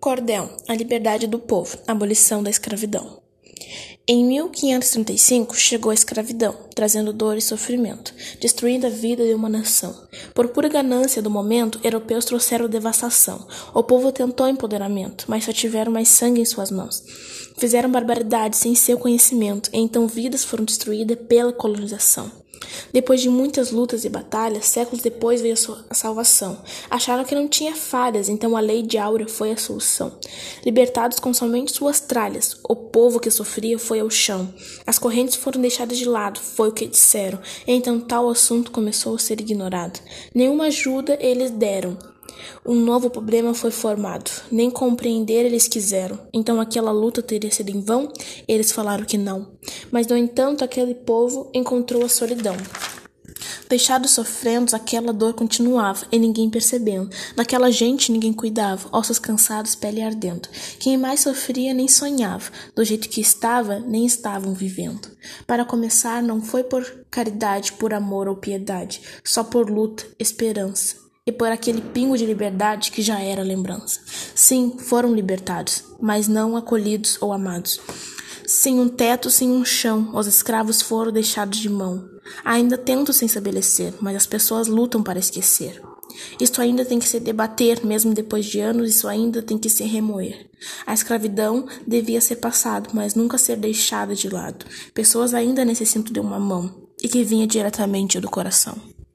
Cordel, a liberdade do povo, abolição da escravidão. Em 1535 chegou a escravidão, trazendo dor e sofrimento, destruindo a vida de uma nação. Por pura ganância do momento, europeus trouxeram devastação. O povo tentou empoderamento, mas só tiveram mais sangue em suas mãos. Fizeram barbaridade sem seu conhecimento, e então vidas foram destruídas pela colonização. Depois de muitas lutas e batalhas, séculos depois veio a salvação. Acharam que não tinha falhas, então a lei de Áurea foi a solução. Libertados com somente suas tralhas, o povo que sofria foi ao chão. As correntes foram deixadas de lado, foi o que disseram. Então tal assunto começou a ser ignorado. Nenhuma ajuda eles deram. Um novo problema foi formado. Nem compreender eles quiseram. Então aquela luta teria sido em vão? Eles falaram que não. Mas, no entanto, aquele povo encontrou a solidão. Deixados sofrendo, aquela dor continuava, e ninguém percebendo. Daquela gente ninguém cuidava, ossos cansados, pele ardendo. Quem mais sofria nem sonhava, do jeito que estava, nem estavam vivendo. Para começar, não foi por caridade, por amor ou piedade, só por luta, esperança e por aquele pingo de liberdade que já era lembrança. Sim, foram libertados, mas não acolhidos ou amados. Sem um teto, sem um chão, os escravos foram deixados de mão. Ainda tentam se estabelecer, mas as pessoas lutam para esquecer. Isso ainda tem que se debater, mesmo depois de anos, isso ainda tem que se remoer. A escravidão devia ser passado, mas nunca ser deixada de lado. Pessoas ainda necessitam de uma mão, e que vinha diretamente do coração.